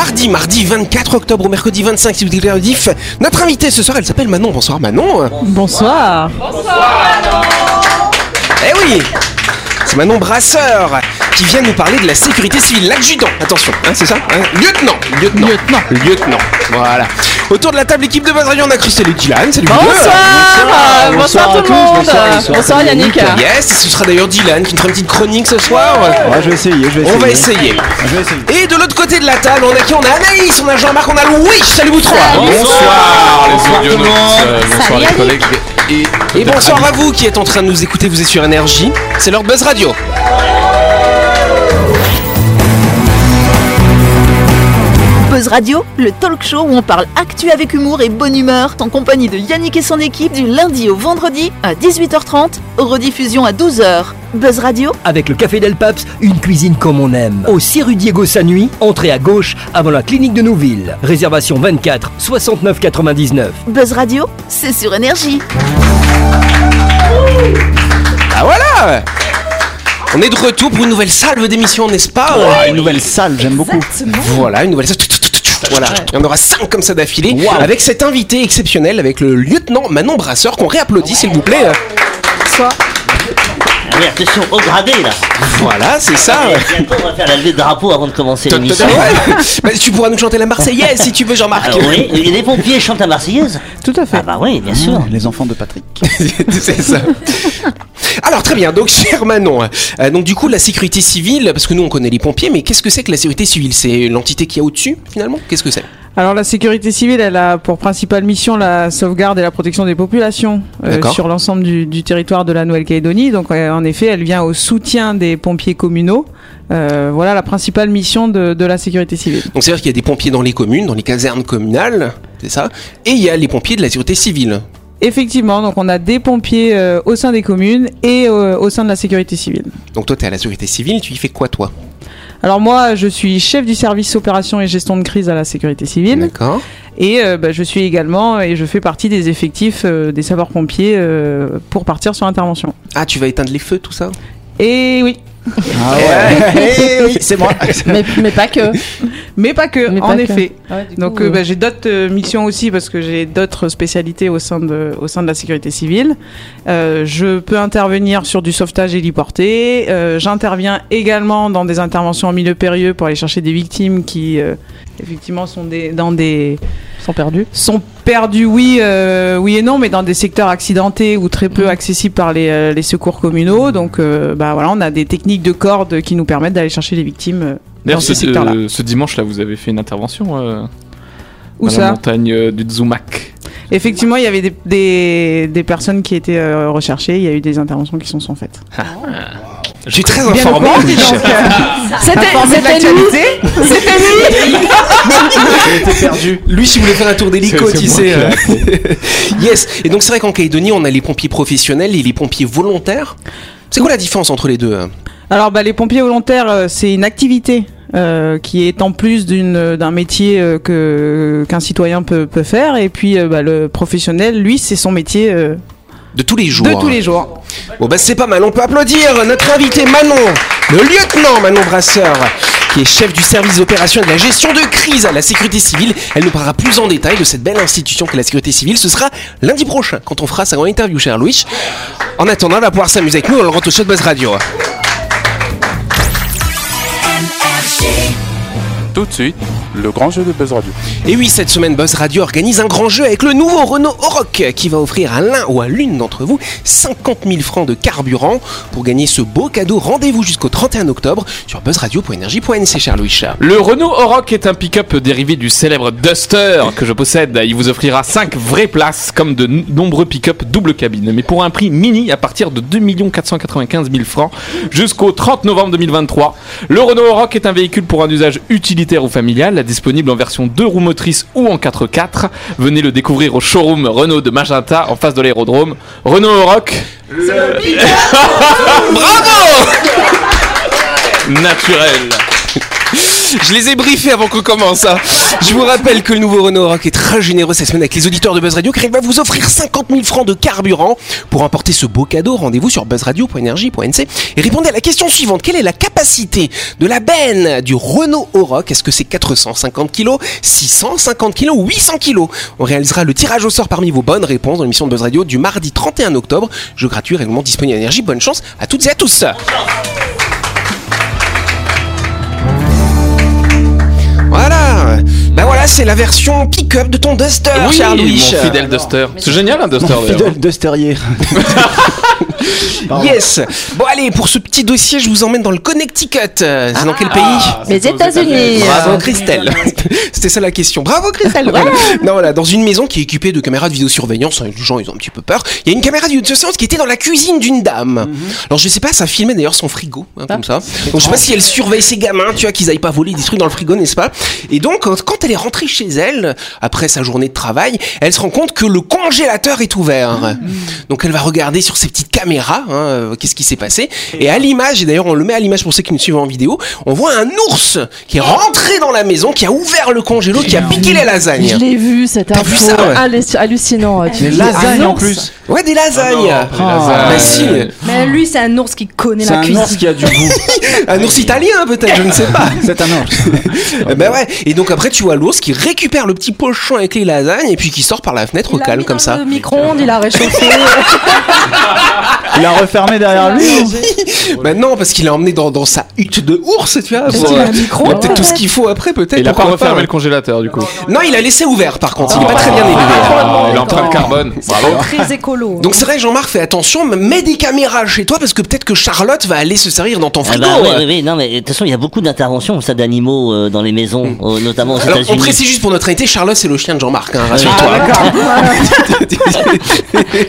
mardi, mardi 24 octobre au mercredi 25 si vous écoutez le diff. Notre invitée ce soir, elle s'appelle Manon. Bonsoir Manon. Bonsoir. Eh oui C'est Manon Brasseur qui vient nous parler de la sécurité civile. L'adjudant, attention, hein, c'est ça hein Lieutenant, lieutenant, Lieutenant. lieutenant. Voilà. Autour de la table équipe de Buzz Radio, on a Christelle et Dylan. Salut vous deux. Bonsoir. Bonsoir, tout le monde. Bonsoir, Yannick. Yes, ce sera d'ailleurs Dylan qui nous fera une petite chronique ce soir. Ouais, je vais essayer, je vais essayer. On va essayer. Je vais essayer. Et de l'autre côté de la table, on a qui On a Anaïs, on a Jean-Marc, on a Louis. Salut vous trois. Bonsoir les audionautes, euh, bonsoir les collègues et, Et bonsoir à vous qui êtes en train de nous écouter, vous êtes sur Énergie. C'est l'heure de Buzz Radio. Buzz Radio, le talk show où on parle actu avec humour et bonne humeur, en compagnie de Yannick et son équipe du lundi au vendredi à 18h30, rediffusion à 12h. Buzz Radio, Avec le Café Del Paps, une cuisine comme on aime. Au 6 rue Diego Sanui, entrée à gauche avant la clinique de Nouville. Réservation 24 69 99. Buzz Radio, c'est sur énergie. Ah voilà On est de retour pour une nouvelle salve d'émission, n'est-ce pas? Une nouvelle salle, j'aime beaucoup. Voilà, une nouvelle salve. Voilà, il y en aura 5 comme ça d'affilée, avec cet invité exceptionnel, avec le lieutenant Manon Brasseur, qu'on réapplaudit s'il vous plaît. Allez, attention, au gradé là Voilà, c'est ça. Bientôt, on va faire la levée de drapeau avant de commencer l'émission. Bah, tu pourras nous chanter la Marseillaise si tu veux, Jean-Marc. Alors oui, et les pompiers chantent la Marseillaise Tout à fait. Ah bah oui, bien sûr. Les enfants de Patrick. c'est ça. Alors très bien, donc cher Manon, euh, donc du coup la sécurité civile, parce que nous on connaît les pompiers, mais qu'est-ce que c'est que la sécurité civile? C'est l'entité qui a au-dessus finalement? Qu'est-ce que c'est? Alors la sécurité civile, elle a pour principale mission la sauvegarde et la protection des populations euh, sur l'ensemble du, du territoire de la Nouvelle-Calédonie. Donc euh, en effet, elle vient au soutien des pompiers communaux. Euh, voilà la principale mission de, de la sécurité civile. Donc c'est-à-dire qu'il y a des pompiers dans les communes, dans les casernes communales, c'est ça Et il y a les pompiers de la sécurité civile. Effectivement, donc on a des pompiers au sein des communes et au sein de la sécurité civile. Donc toi tu es à la sécurité civile, tu y fais quoi toi? Alors moi, je suis chef du service opération et gestion de crise à la sécurité civile. D'accord. Et euh, bah, je suis également, et je fais partie des effectifs euh, des sapeurs-pompiers euh, pour partir sur intervention. Ah tu vas éteindre les feux, tout ça? Et oui, Ah ouais, Eh oui, c'est moi. mais, mais pas que. mais pas que, Mais en pas que. effet. Ouais, du Donc coup, euh, bah, j'ai d'autres euh, missions aussi parce que j'ai d'autres spécialités au sein de, au sein de la sécurité civile. Euh, je peux intervenir sur du sauvetage héliporté. Euh, J'interviens également dans des interventions en milieu périlleux pour aller chercher des victimes qui euh, effectivement sont des, dans des sont perdus. sont perdus, oui, euh, oui et non, mais dans des secteurs accidentés ou très peu accessibles par les, euh, les secours communaux. Donc, euh, bah voilà, on a des techniques de corde qui nous permettent d'aller chercher les victimes dans ces ce, secteurs-là. ce dimanche-là, vous avez fait une intervention euh, Où à la ça montagne euh, du Tsumak. Effectivement, il y avait des, des, des personnes qui étaient euh, recherchées. Il y a eu des interventions qui sont sont faites. Je suis très informé. Louis. euh, C'était l'actualité. C'était lui. J'ai été perdu. Lui, si vous voulez faire un tour d'hélico, tu sais. euh. yes. Et donc, c'est vrai qu'en Calédonie, on a les pompiers professionnels et les pompiers volontaires. C'est quoi la différence entre les deux hein Alors, bah, les pompiers volontaires, euh, c'est une activité euh, qui est en plus d'une d'un métier euh, que qu'un citoyen peut, peut faire. Et puis, euh, bah, le professionnel, lui, c'est son métier euh, De tous les jours. de tous les jours. Bon, bah, c'est pas mal. On peut applaudir notre invité Manon, le lieutenant Manon Brasseur, qui est chef du service d'opération et de la gestion de crise à la sécurité civile. Elle nous parlera plus en détail de cette belle institution qu'est la sécurité civile. Ce sera lundi prochain quand on fera sa grande interview, cher Louis. En attendant, elle va pouvoir s'amuser avec nous dans le Rentre Show de Buzz Radio. Tout de suite, le grand jeu de Buzz Radio. Et oui, cette semaine, Buzz Radio organise un grand jeu avec le nouveau Renault Oroch qui va offrir à l'un ou à l'une d'entre vous 50 000 francs de carburant. Pour gagner ce beau cadeau, rendez-vous jusqu'au 31 octobre sur buzzradio.energie.nc, cher Louis. Le Renault Oroch est un pick-up dérivé du célèbre Duster que je possède. Il vous offrira 5 vraies places comme de nombreux pick-up double cabine, mais pour un prix mini à partir de 2 495 000 francs jusqu'au 30 novembre 2023. Le Renault Oroch est un véhicule pour un usage utilitaire ou familial, disponible en version 2 roues motrices ou en 4x4. Venez le découvrir au showroom Renault de Magenta en face de l'aérodrome. Renault Oroch. Bravo Naturel. Je les ai briefés avant qu'on commence. hein. Je vous rappelle que le nouveau Renault Rock est très généreux cette semaine avec les auditeurs de Buzz Radio car il va vous offrir 50 000 francs de carburant. Pour emporter ce beau cadeau, rendez-vous sur buzzradio.energie.nc et répondez à la question suivante. Quelle est la capacité de la benne du Renault Oroch Est-ce que c'est 450 kg, 650 kg ou 800 kg On réalisera le tirage au sort parmi vos bonnes réponses dans l'émission de Buzz Radio du mardi 31 octobre. Jeu gratuit régulièrement disponible à Énergie. Bonne chance à toutes et à tous. Voilà, c'est la version pick-up de ton Duster, Oui, cher mon Louis. fidèle Duster. C'est génial un Duster d'ailleurs. Fidèle Dusterier. Pardon. Yes. Bon allez, pour ce petit dossier, je vous emmène dans le Connecticut. C'est dans quel pays Les États-Unis. Bravo Christelle. C'était ça la question. Bravo Christelle. Voilà. Non voilà, dans une maison qui est équipée de caméras de vidéosurveillance, hein, les gens ils ont un petit peu peur. Il y a une caméra de vidéosurveillance qui était dans la cuisine d'une dame. Alors je sais pas, ça filmait d'ailleurs son frigo, hein, comme ça. Donc je sais pas si elle surveille ses gamins, tu vois, qu'ils aillent pas voler des trucs dans le frigo, n'est-ce pas? Et donc quand, quand elle est rentrée chez elle après sa journée de travail, elle se rend compte que le congélateur est ouvert. Donc elle va regarder sur ses petites hein, euh, qu'est-ce qui s'est passé. Et à l'image, et d'ailleurs on le met à l'image pour ceux qui nous suivent en vidéo, on voit un ours qui est rentré dans la maison, qui a ouvert le congélo, qui a piqué les Je lasagnes. l'ai vu cette T'as info. vu ça, ouais. Halluc- hallucinant. Tu Les dis, lasagnes un en plus. Ouais, des lasagnes. Ah, Bah si, Mais lui, c'est un ours qui connaît C'est la un cuisine. ours qui a du goût. un ours italien peut-être, je ne sais pas. C'est un ours. Eh ben ouais. Et donc après tu vois l'ours qui récupère le petit pochon avec les lasagnes et puis qui sort par la fenêtre au Il calme mis comme dans ça. le micro-ondes, il a réchauffé. Il a refermé derrière lui. hein. Bah non parce qu'il a emmené dans, dans sa hutte de ours, tu vois. Pour, euh, un micro il a peut-être tout ce qu'il faut après peut-être. Il a pas refermé le congélateur du coup. Non, il a laissé ouvert par contre. Il est pas très bien élevé. Il est en train de carbone. Bravo. Très écolo. Donc c'est vrai Jean-Marc fais attention, mets des caméras chez toi parce que peut-être que Charlotte va aller se servir dans ton Ah frigo. bah, oui, euh. oui, oui, non, mais de toute façon, il y a beaucoup d'interventions ça d'animaux euh, dans les maisons, euh, notamment aux Alors on États-Unis. précise juste pour notre invité, Charlotte c'est le chien de Jean-Marc, hein, Ah, rassure-toi.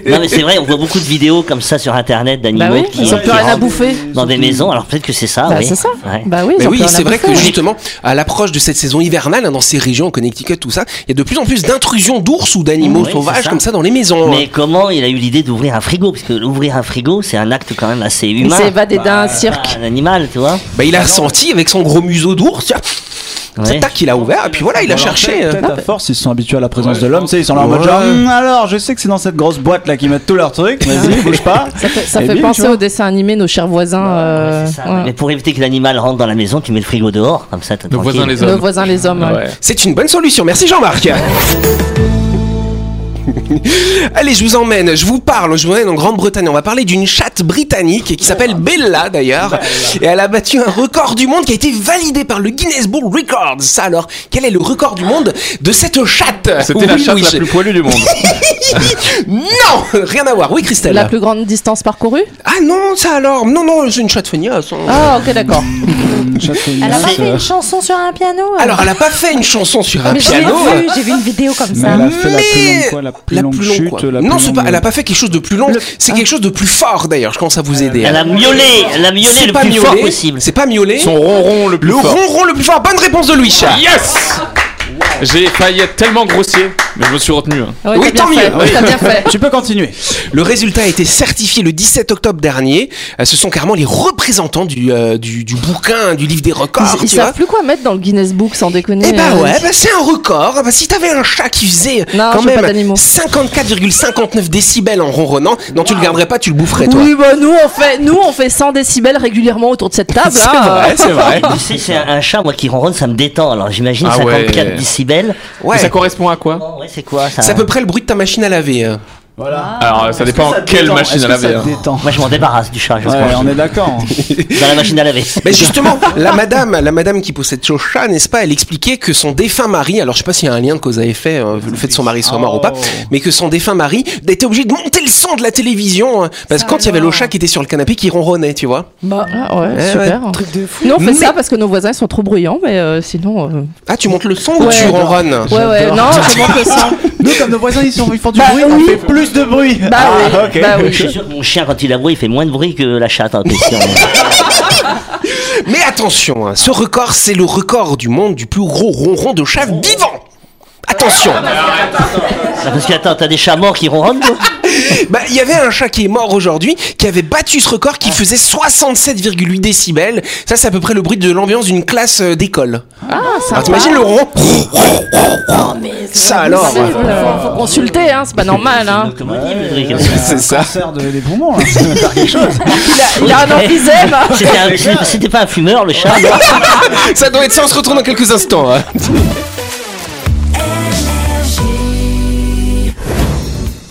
Non, mais c'est vrai, on voit beaucoup de vidéos comme ça sur internet d'animaux Bah oui, qui, ils ont qui plus rien à bouffer. dans des maisons. Alors peut-être que c'est ça. Bah, oui. c'est ça. Ouais. Bah oui, Mais oui, c'est vrai que justement, à l'approche de cette saison hivernale, hein, dans ces régions, au Connecticut, tout ça, il y a de plus en plus d'intrusions d'ours ou d'animaux Oui, sauvages ça. comme ça dans les maisons. Mais comment il a eu l'idée d'ouvrir un frigo? Parce que ouvrir un frigo, c'est un acte quand même assez Il humain. s'est évadé d'un cirque. un animal, tu vois. Bah, il a senti avec son gros museau d'ours, Ouais. tac, il a ouvert, et puis voilà, il a Alors, cherché. peut-être- euh. À force, ils se sont habitués à la présence de l'homme. Tu sais, ils sont là en mode genre, Hum, alors, je sais que c'est dans cette grosse boîte là qu'ils mettent tous leurs trucs. Vas-y, bouge pas. Ça fait, ça Et fait bim, penser au dessin animé Nos chers voisins. euh, Ouais, ça. ouais. Mais pour éviter que l'animal rentre dans la maison, tu mets le frigo dehors, comme ça, t'es Nos tranquille. voisins les Nos hommes. voisins les hommes. ouais. Ouais. C'est une bonne solution, merci Jean-Marc. Allez, je vous emmène, je vous parle, je vous emmène en Grande-Bretagne. On va parler d'une chatte britannique qui s'appelle Bella d'ailleurs. Et elle a battu un record du monde qui a été validé par le Guinness Book Records. Ça alors, quel est le record du monde de cette chatte? C'était la chatte oui, la plus poilue du monde. Non Rien à voir, oui Christelle. La plus grande distance parcourue? Ah non, ça alors Non, non, c'est une chatte feignasse. hein. Ah, ok, d'accord. Elle a pas fait une chanson sur un piano? Alors, elle a pas fait une chanson sur un Mais j'ai piano. vu, j'ai vu une vidéo comme Mais ça. elle a fait la plus Mais- longue quoi, la plus La longue plus longue, chute, quoi. la Non, plus pas, elle a pas fait quelque chose de plus long. C'est quelque chose de plus fort d'ailleurs. Je commence à vous aider. Elle a miaulé, elle a miaulé C'est le pas plus fort miaulé. possible. C'est pas miaulé. Son ronron le plus Le fort. ronron le plus fort. Bonne réponse de Louis. Yes J'ai failli être tellement grossier, mais je me suis retenu. hein. Ouais, Oui, tant fait. mieux. T'as bien fait. Tu peux continuer. Le résultat a été certifié le 17 octobre dernier. Euh, Ce sont carrément les représentants du, euh, du, du bouquin, du livre des records. Ils, ils tu vois. savent plus quoi mettre dans le Guinness Book sans déconner. Eh bah ouais, bah c'est un record. Bah si t'avais un chat qui faisait Non, quand même d'animaux. 54,59 décibels en ronronnant, non tu le garderais pas, tu le boufferais toi. Oui, bah nous on fait, nous on fait 100 décibels régulièrement autour de cette table. C'est hein. vrai, c'est vrai. Tu sais, c'est un, un chat, moi, qui ronronne, ça me détend. Alors j'imagine Ah 54 ouais. décibels. Ouais. Ça correspond à quoi? Oh, c'est C'est à peu près le bruit de ta machine à laver. Voilà. Alors, ça dépend quelle machine à laver. hein. détend Moi, je m'en débarrasse du chat, je Ouais, pense. on est d'accord. Dans la machine à laver. Mais justement, la madame, la madame qui possède ce chat, n'est-ce pas, elle expliquait que son défunt mari, alors je sais pas s'il y a un lien de cause à effet, euh, le fait que son mari soit mort ou pas, mais que son défunt mari était obligé de monter le son de la télévision, hein, parce que quand il y avait le chat qui était sur le canapé qui ronronnait, tu vois. Bah, ah ouais, Eh super. ouais, Truc de fou. Nous on fait Mais- ça parce que nos voisins sont trop bruyants, mais euh, sinon. euh, Ah, tu montes le son ou Ouais. tu ronronnes? Ouais, ouais, non, je monte le son. Nous, comme nos voisins, ils, sont, ils font du Bah bruit, oui. on fait plus de bruit. Bah Ah, ok. bah oui. Je suis sûr que mon chien, quand il aboie, il fait moins de bruit que la chatte en question. Mais attention, hein, ce record, c'est le record du monde du plus gros ronron de chat vivant. Attention Ah, Parce que attends, t'as des chats morts qui ronronnent toi Bah, il y avait un chat qui est mort aujourd'hui, qui avait battu ce record, qui faisait 67,8 décibels. Ça, c'est à peu près le bruit de l'ambiance d'une classe euh, d'école. Ah, Alors, t'imagines le ronron Ça alors Faut, faut consulter, hein, c'est pas normal. Hein. C'est ça. Cancer de, des poumons, là. Ça va faire quelque chose. Il a, il a un emphysème. C'était un- c'était- C'était pas un fumeur le chat Ça doit être ça, on se retrouve dans quelques instants. hein.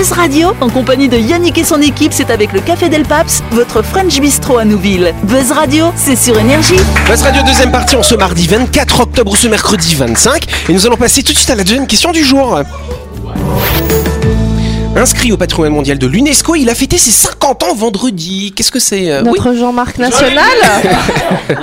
Buzz Radio, en compagnie de Yannick et son équipe, c'est avec le Café Del Paps, votre French Bistro à Nouville. Buzz Radio, c'est sur Énergie. Buzz Radio deuxième partie en ce mardi 24 octobre ou ce mercredi 25. Et nous allons passer tout de suite à la deuxième question du jour. Inscrit au patrimoine mondial de l'UNESCO, il a fêté ses 50 ans vendredi. Qu'est-ce que c'est euh, oui. Notre Jean-Marc National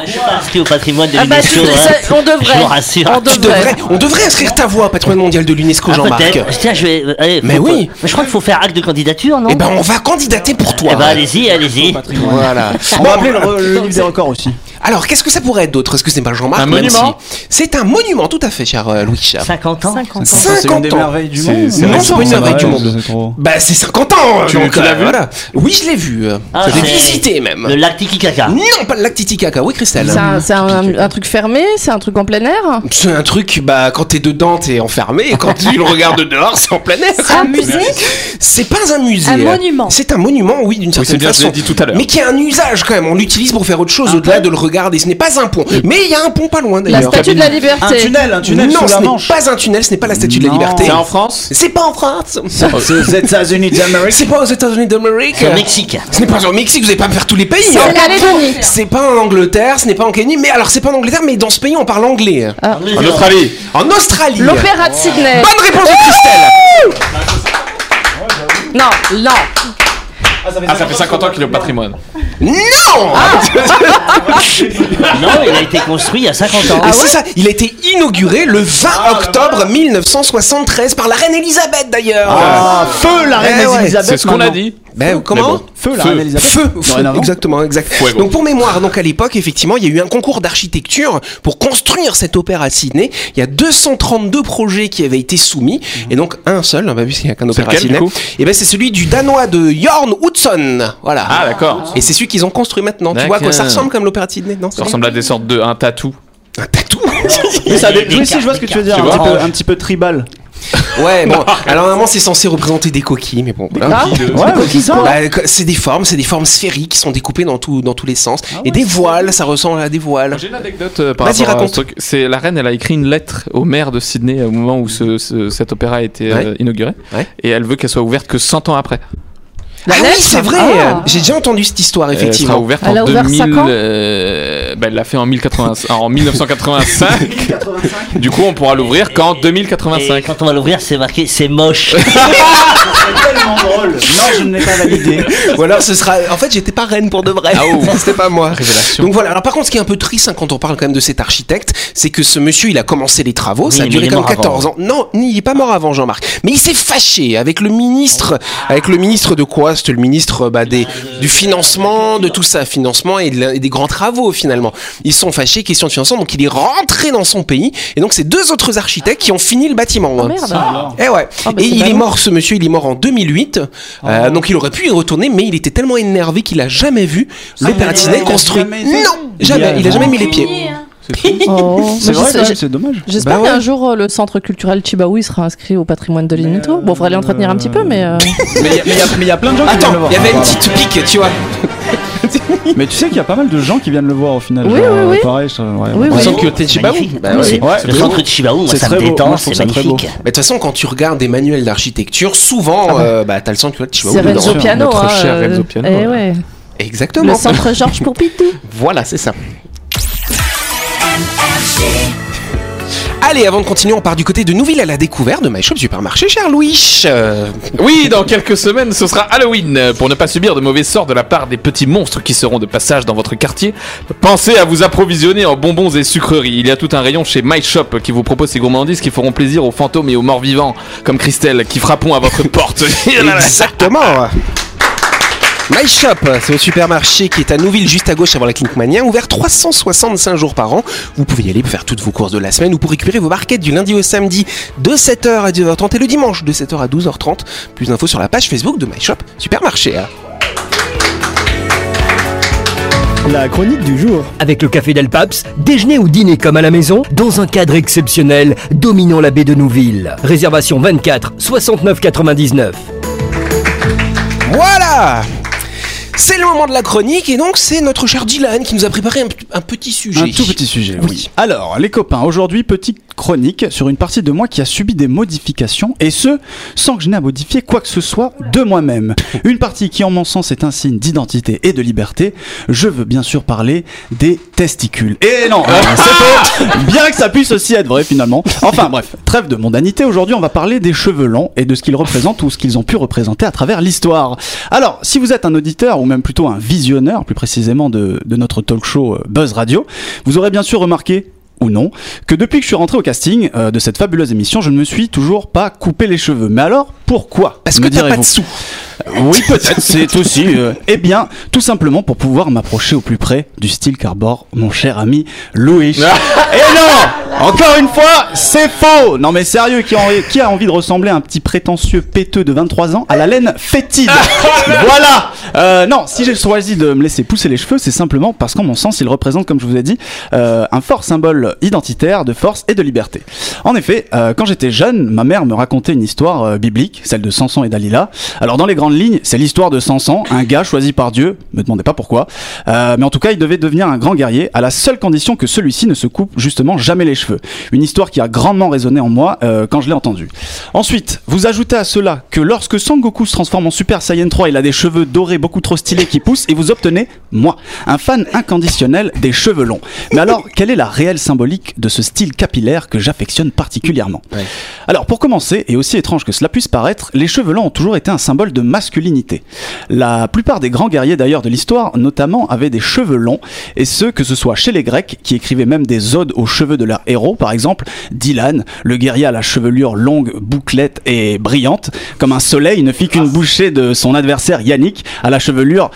Je suis pas inscrit au patrimoine de Ah bah, l'UNESCO. hein. on devrait. Je vous rassure. On Tu devrait. devrais, on devrait inscrire ta voix au patrimoine mondial de l'UNESCO, Ah, Jean-Marc. peut-être. Tiens, je vais. euh, allez, Mais faut- oui. Je crois qu'il faut faire acte de candidature, non Eh ben, on va candidater pour toi. Eh ben, allez-y, allez-y. Voilà. On va appeler le, re- le livre des records aussi. Alors, qu'est-ce que ça pourrait être d'autre? Est-ce que c'est pas Jean-Marc? Un monument si- C'est un monument, tout à fait, cher euh, Louis. 50 ans 50 ans. C'est une 50 des merveilles du C'est- monde. c'est Non, c'est pas une merveille du monde. c'est trop. Bah, c'est 50 ans Tu- donc, tu l'as euh, vu? voilà. Oui, je l'ai vu. Ah, je l'ai c'est visité même. Le lac Titicaca. Non, pas le lac Titicaca. Oui, Christelle. C'est un, c'est un- un truc fermé? C'est un truc en plein air? C'est un truc, bah, quand t'es dedans, t'es enfermé, et quand tu le regardes dehors, c'est en plein air. Un musée? C'est pas un musée. Un monument. C'est un monument, oui, d'une c'est certaine bien, je façon. l'ai dit tout à l'heure. Mais qui a un usage quand même. On l'utilise pour faire autre chose au-delà de le regarder. Ce n'est pas un pont. Mais il y a un pont pas loin La d'ailleurs. statue de la Un liberté. tunnel, un tunnel non, sous ce la Manche. pas un tunnel, ce n'est pas la statue de la liberté. C'est en France C'est pas en France. C'est aux États-Unis d'Amérique. C'est pas aux États-Unis d'Amérique. C'est au Mexique. Ce n'est pas au Mexique, vous n'allez pas me faire tous les pays. C'est en hein. Calédonie. C'est pas en Angleterre, ce n'est pas en Kenya, mais alors c'est pas en Angleterre, mais dans ce pays on parle anglais. En Australie En Australie. L'opéra de Sydney. Bonne réponse de Christelle. Non, non. Ah, ça fait 50 ans qu'il est au patrimoine. Non Non, il a été construit il y a 50 ans. Et c'est ça, il a été inauguré le 20 octobre 1973 par la reine Elisabeth d'ailleurs. Ah, feu la reine Eh ouais. Elisabeth. C'est ce qu'on a maintenant. dit. Ben, comment bon. Feu la Feu. reine Elisabeth. Feu, feu, Dorénavant. exactement, exact. Fuego. Donc pour mémoire, donc à l'époque, effectivement, il y a eu un concours d'architecture pour construire cet opéra à Sydney. Il y a 232 projets qui avaient été soumis, et donc un seul, bah, puisqu'il n'y a qu'un opéra à lequel, Sydney. coup? Et ben c'est celui du danois de Jorn Utzon. Voilà. Ah, d'accord. Et c'est celui qu'ils ont construit maintenant. Tu vois à quoi ça ressemble comme l'opéra de Sydney Non Ça ressemble à des sortes de. un tatou. Un tatou. Oui, ça a des- Des oui, si, je vois ce que tu veux dire. Tu Un petit peu- un petit peu tribal. Ouais, bon. Alors normalement c'est censé représenter des coquilles, mais bon. voilà. Ah, Ouais, mais qui ça Bah, c'est des formes, c'est des formes sphériques qui sont découpées dans, tout, dans tous les sens. Ah et des voiles, ça ressemble à des voiles. J'ai une anecdote euh, par Vas-y, rapport à raconte. ce truc. C'est la reine, elle a écrit une lettre au maire de Sydney au moment où ce, ce- cet opéra a été euh, inauguré. Ouais. Et elle veut qu'elle soit ouverte que 100 ans après. Ah oui, lettre c'est vrai. Ah. J'ai déjà entendu cette histoire, Elle sera effectivement. ouverte Elle en a ouvert 2000. cinq ans euh, bah, elle l'a fait en, 1080 en 1985. du coup, on pourra l'ouvrir qu'en Et 2085. quand on va l'ouvrir, c'est marqué c'est moche. C'est tellement drôle. Non, je ne l'ai pas validé. Ou alors ce sera. En fait, j'étais pas reine pour de vrai. Ah, oh. C'était pas moi. Révélation. Donc voilà. Alors par contre, ce qui est un peu triste hein, quand on parle quand même de cet architecte, c'est que ce monsieur, il a commencé les travaux. ça a duré quand même mort 14 ans. Non, il est pas mort avant, Jean-Marc. Mais il s'est fâché avec le ministre. Avec le ministre de quoi? C'était le ministre bah, des, du financement, de tout ça, financement et, de la- et des grands travaux finalement. Ils se sont fâchés, question de financement. Donc il est rentré dans son pays. Et donc c'est deux autres architectes qui ont fini le bâtiment. Oh hein. merde. Eh ouais. Ah, bah, et c'est il est mort, ce monsieur, il est mort en 2008. Euh, donc il aurait pu y retourner, mais il était tellement énervé qu'il a jamais vu il a construit. Non, jamais. Il a jamais mis les pieds. Oh. C'est vrai, c'est dommage. J'espère Bah ouais. qu'un jour euh, le centre culturel Chibaoui sera inscrit au patrimoine de l'UNESCO. Bon, faudrait l'entretenir un petit peu, mais. euh, Mais il y a- y plein de gens qui Attends, viennent le voir. il y avait une petite pique, tu vois. Mais tu sais qu'il y a pas mal de gens qui viennent le voir au final. Oui, genre, oui, oui. Pareil, je- ouais, Oui, ouais. oui. Sans culotté de Chibaou. Magnifique. Bah ouais. Le centre de Chibaou, moi, C'est ça me très beau. détend, c'est magnifique. Mais de toute façon, quand tu regardes des manuels d'architecture, souvent, euh, bah, t'as le son culotte de Chibaou C'est dedans. Renzo Piano. notre hein, cher euh, Renzo Piano. Exactement. Le centre Georges Pompidou. Voilà, c'est ça. Allez, avant de continuer, on part du côté de Nouville à la découverte de My Shop Supermarché, cher Louis. Euh, Oui, dans quelques semaines, ce sera Halloween. Pour ne pas subir de mauvais sorts de la part des petits monstres qui seront de passage dans votre quartier, pensez à vous approvisionner en bonbons et sucreries. Il y a tout un rayon chez My Shop qui vous propose ces gourmandises qui feront plaisir aux fantômes et aux morts vivants, comme Christelle, qui frapperont à votre porte. Exactement. My Shop, c'est le supermarché qui est à Nouville, juste à gauche avant la clinique Mania, ouvert 365 jours par an. Vous pouvez y aller pour faire toutes vos courses de la semaine ou pour récupérer vos barquettes du lundi au samedi de 7h à 10h30 et le dimanche de 7h à 12h30. Plus d'infos sur la page Facebook de My Shop Supermarché. La chronique du jour. Avec le café Del Paps, déjeuner ou dîner comme à la maison, dans un cadre exceptionnel, dominant la baie de Nouville. Réservation 24 69 99. Voilà c'est le moment de la chronique et donc c'est notre cher Dylan qui nous a préparé un, un petit sujet. Un tout petit sujet, oui. Alors, les copains, aujourd'hui, petite chronique sur une partie de moi qui a subi des modifications, et ce, sans que je n'ai à modifier quoi que ce soit de moi-même. Une partie qui, en mon sens, est un signe d'identité et de liberté. Je veux bien sûr parler des testicules. Et non, euh, c'est faux Bien que ça puisse aussi être vrai, finalement. Enfin, bref, trêve de mondanité. Aujourd'hui, on va parler des cheveux longs et de ce qu'ils représentent ou ce qu'ils ont pu représenter à travers l'histoire. Alors, si vous êtes un auditeur, ou même plutôt un visionneur, plus précisément, de, notre talk show euh, Buzz Radio, vous aurez bien sûr remarqué ou non, que depuis que je suis rentré au casting euh, de cette fabuleuse émission, je ne me suis toujours pas coupé les cheveux. Mais alors, pourquoi Parce que t'as pas de sous. Oui, peut-être, c'est aussi. euh, eh bien, tout simplement pour pouvoir m'approcher au plus près du style qu'arbore mon cher ami Louis. Et non Encore une fois, c'est faux Non mais sérieux, qui a, qui a envie de ressembler à un petit prétentieux péteux de 23 ans à la laine fétide Voilà Euh, Non, si j'ai choisi de me laisser pousser les cheveux, c'est simplement parce qu'en mon sens, il représente, comme je vous ai dit, euh, un fort symbole identitaire de force et de liberté. En effet, euh, quand j'étais jeune, ma mère me racontait une histoire euh, celle de Samson et Dalila. Alors dans les grandes lignes, c'est l'histoire de Samson, un gars choisi par Dieu, me demandez pas pourquoi, Euh, mais en tout cas, il devait devenir un grand guerrier à la seule condition que celui-ci ne se coupe justement jamais les cheveux. Une histoire qui a grandement résonné en moi euh, quand je l'ai entendue. Ensuite, vous ajoutez à cela que lorsque Sangoku se transforme en Super Saiyan 3, il a des cheveux dorés beaucoup trop stylés qui poussent et vous obtenez, moi, un fan inconditionnel des cheveux longs. Mais alors, quelle est la réelle symbolique de ce style capillaire que j'affectionne particulièrement? Alors, pour commencer, et aussi étrange que cela puisse paraître, les cheveux longs ont toujours été un symbole de masculinité. La plupart des grands guerriers d'ailleurs de l'histoire, notamment, avaient des cheveux longs, et ce, que ce soit chez les Grecs, qui écrivaient même des odes aux cheveux de leurs héros, par exemple, Dylan, le guerrier à la chevelure longue, bouclette et brillante, comme un soleil ne fit qu'une bouchée de son adversaire Yannick, à la chevelure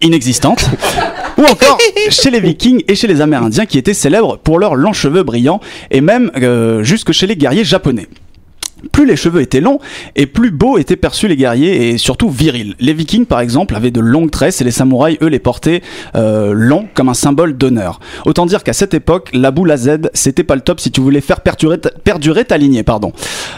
inexistante. Ou encore chez les Vikings et chez les Amérindiens qui étaient célèbres pour leurs longs cheveux brillants, et même euh, jusque chez les guerriers japonais. Plus les cheveux étaient longs et plus beaux étaient perçus les guerriers et surtout virils. Les vikings par exemple avaient de longues tresses et les samouraïs eux les portaient euh, longs comme un symbole d'honneur. Autant dire qu'à cette époque la boule à Z c'était pas le top si tu voulais faire perdurer ta, perdurer ta lignée. Pardon.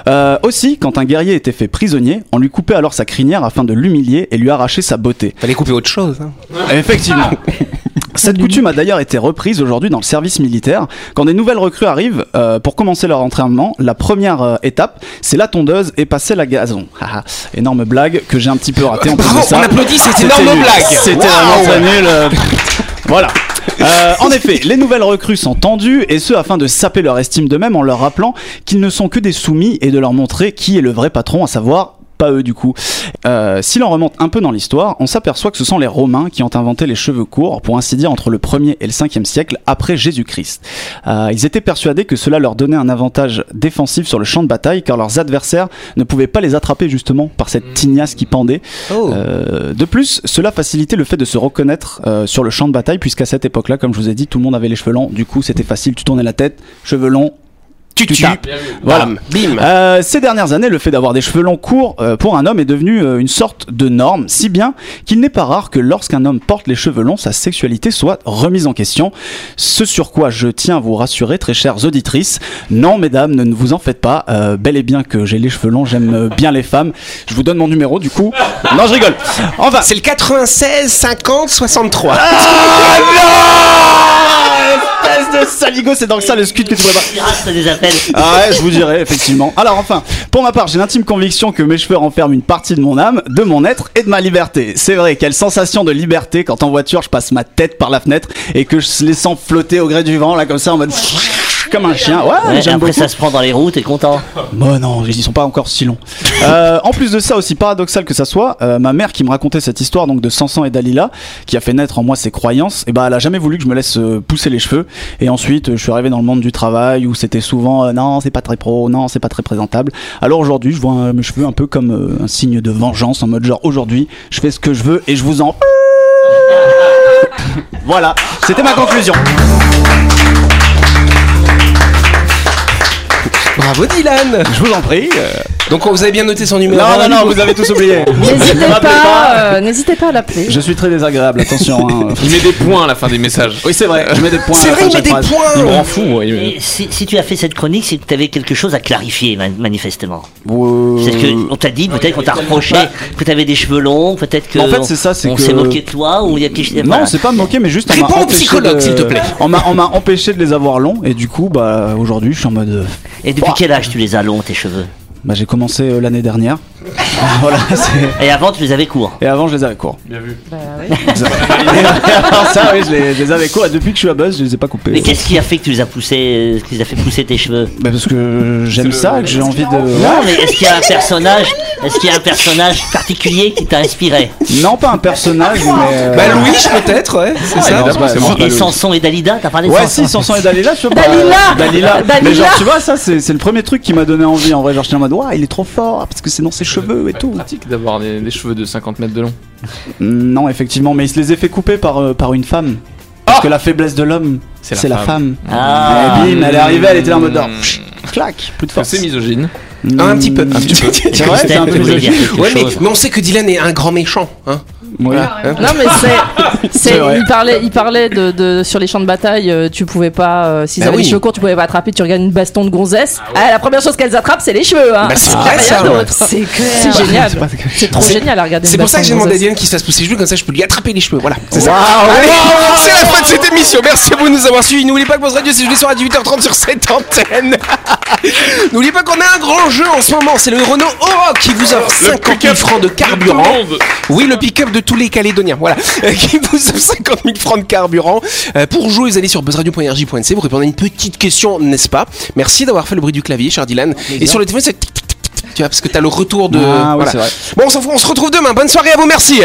Euh, aussi quand un guerrier était fait prisonnier on lui coupait alors sa crinière afin de l'humilier et lui arracher sa beauté. Fallait couper autre chose. hein. Effectivement. Cette coutume a d'ailleurs été reprise aujourd'hui dans le service militaire. Quand des nouvelles recrues arrivent euh, pour commencer leur entraînement, la première euh, étape, c'est la tondeuse et passer la gazon. Haha, énorme blague que j'ai un petit peu raté en plus de ça. on applaudit cette énorme nul. blague. C'était vraiment très nul. euh, Voilà. Euh, en effet, les nouvelles recrues sont tendues et ce afin de saper leur estime d'eux-mêmes en leur rappelant qu'ils ne sont que des soumis et de leur montrer qui est le vrai patron, à savoir pas eux du coup. Euh, si l'on remonte un peu dans l'histoire, on s'aperçoit que ce sont les Romains qui ont inventé les cheveux courts, pour ainsi dire entre le 1er et le 5e siècle après Jésus-Christ. Euh, ils étaient persuadés que cela leur donnait un avantage défensif sur le champ de bataille, car leurs adversaires ne pouvaient pas les attraper justement par cette tignasse qui pendait. Euh, de plus, cela facilitait le fait de se reconnaître euh, sur le champ de bataille, puisqu'à cette époque-là, comme je vous ai dit, tout le monde avait les cheveux longs, du coup c'était facile, tu tournais la tête, cheveux longs, tu tu tapes. Voilà. Bam, bim. Euh, ces dernières années, le fait d'avoir des cheveux longs courts euh, pour un homme est devenu euh, une sorte de norme, si bien qu'il n'est pas rare que lorsqu'un homme porte les cheveux longs, sa sexualité soit remise en question. Ce sur quoi je tiens à vous rassurer, très chères auditrices. Non, mesdames, ne, ne vous en faites pas. Euh, bel et bien que j'ai les cheveux longs, j'aime euh, bien les femmes. Je vous donne mon numéro, du coup. Non, je rigole. Enfin, C'est le 96 50 63. Espèce de saligo, c'est donc ça le scud que tu pourrais pas. Pirate des appels. Ah ouais, je vous dirai, effectivement. Alors enfin, pour ma part, j'ai l'intime conviction que mes cheveux renferment une partie de mon âme, de mon être et de ma liberté. C'est vrai, quelle sensation de liberté quand en voiture je passe ma tête par la fenêtre et que je les sens flotter au gré du vent, là comme ça en mode... comme un chien. Ouais, Ouais, j'aime après beaucoup. ça se prend dans les roues, t'es content. Bon non, ils sont pas encore si longs. Euh, en plus de ça, aussi paradoxal que ça soit, euh, ma mère qui me racontait cette histoire donc de Samson et Dalila, qui a fait naître en moi ses croyances, et bah elle a jamais voulu que je me laisse euh, pousser les cheveux. Et ensuite, euh, je suis arrivé dans le monde du travail où c'était souvent euh, non, c'est pas très pro, non, c'est pas très présentable. Alors aujourd'hui, je vois euh, mes cheveux un peu comme euh, un signe de vengeance, en mode genre aujourd'hui, je fais ce que je veux et je vous en. voilà, c'était ma conclusion. Bravo Dylan Je vous en prie. euh, Donc vous avez bien noté son numéro Non, non, non, vous avez tous oublié. N'hésitez pas, euh, n'hésitez pas à l'appeler. Je suis très désagréable, attention. hein. Il met des points à la fin des messages. Oui, c'est vrai, je mets des points. C'est à la vrai, fin il met des phrase. points Il me rend fou. ouais. Et si, si tu as fait cette chronique, c'est que tu avais quelque chose à clarifier, man- manifestement. Euh, C'est que on t'a dit, peut-être qu'on t'a reproché que tu avais des cheveux longs, peut-être que En fait, on- c'est ça, c'est on que- s'est moqué de toi ou il y a quelque chose. Non, voilà. c'est pas moqué, mais juste on Réponds au psychologue, de- s'il te plaît. On m'a, on m'a empêché de les avoir longs et du coup, bah aujourd'hui, je suis en mode. Et depuis quel âge tu les as longs tes cheveux? Bah j'ai commencé euh, l'année dernière. voilà. c'est- Et avant tu les avais courts. Et avant, je les avais courts. Bien vu. Bah oui. Ça, oui, je les, je les avais courts. Et depuis que je suis à Buzz, je les ai pas coupés. Mais qu'est-ce qui a fait que tu les as poussés, euh, qui a fait pousser tes cheveux Bah parce que j'aime ça, que j'ai envie de. Non, mais est-ce qu'il y a un personnage, est-ce qu'il y a un personnage particulier qui t'a inspiré Non, pas un personnage, mais. euh, Bah Louis peut-être, ouais, c'est ça. non, c'est pas- c'est non, moi. pas Et. Sanson et Dalida, t'as parlé de Ouais, Sanson si, Sanson et Dalila, je sais pas. Dalila Dalila. Dalila Mais genre, tu vois, ça, c'est c'est le premier truc qui m'a donné envie. En vrai, genre, j'étais en mode, waouh, il est trop fort, parce que c'est dans ses cheveux et tout. Pratique d'avoir des, des cheveux de 50 mètres de long. Non, effectivement, mais il se les a fait couper par, euh, par une femme. Parce que la faiblesse de l'homme, C'est la c'est la femme. femme. Ah. Et bim, elle est arrivée, elle était là en mode, pff, clac, plus de force. C'est misogyne. Mm. Un petit peu. Un petit peu. C'est vrai, c'est un peu tu voulais dire misogyne. Ouais, mais on sait que Dylan est un grand méchant. Hein Oui. Non mais c'est, C'est c'est, vrai. il parlait, il parlait de, de sur les champs de bataille, euh, tu pouvais pas, euh, s'ils Bah avaient oui. les cheveux courts, tu pouvais pas attraper, tu regardes une baston de gonzesse. Ah, la première chose qu'elles attrapent, c'est les cheveux. Hein. Bah, c'est Ah, vrai, rien ça. d'autre. C'est clair. C'est génial. C'est trop C'est- génial à regarder. C'est une pour ça que j'ai de demandé à. Dylan qu'il se fasse pousser les cheveux, comme ça je peux lui attraper les cheveux. Voilà. C'est ça. Allez, C'est la fin de cette émission. Merci à vous de nous avoir suivis. N'oubliez pas que Buzz Radio, c'est les soirs à 18h30 sur cette antenne. N'oubliez pas qu'on a un grand jeu en ce moment. C'est le Renault Oroch qui vous offre 50 000 francs de carburant. Oui, le pick-up de tous les Calédoniens. Voilà. Euh, Qui vous offre 50 000 francs de carburant. Euh, pour jouer, vous allez sur buzzradio.rj.nc. Vous répondez à une petite question, n'est-ce pas? Merci d'avoir fait le bruit du clavier, cher Dylan. Et sur le téléphone, c'est tu vois, parce que t'as le retour de. Ah voilà. vrai. Bon, on s'en fout, on se retrouve demain. Bonne soirée à vous, merci.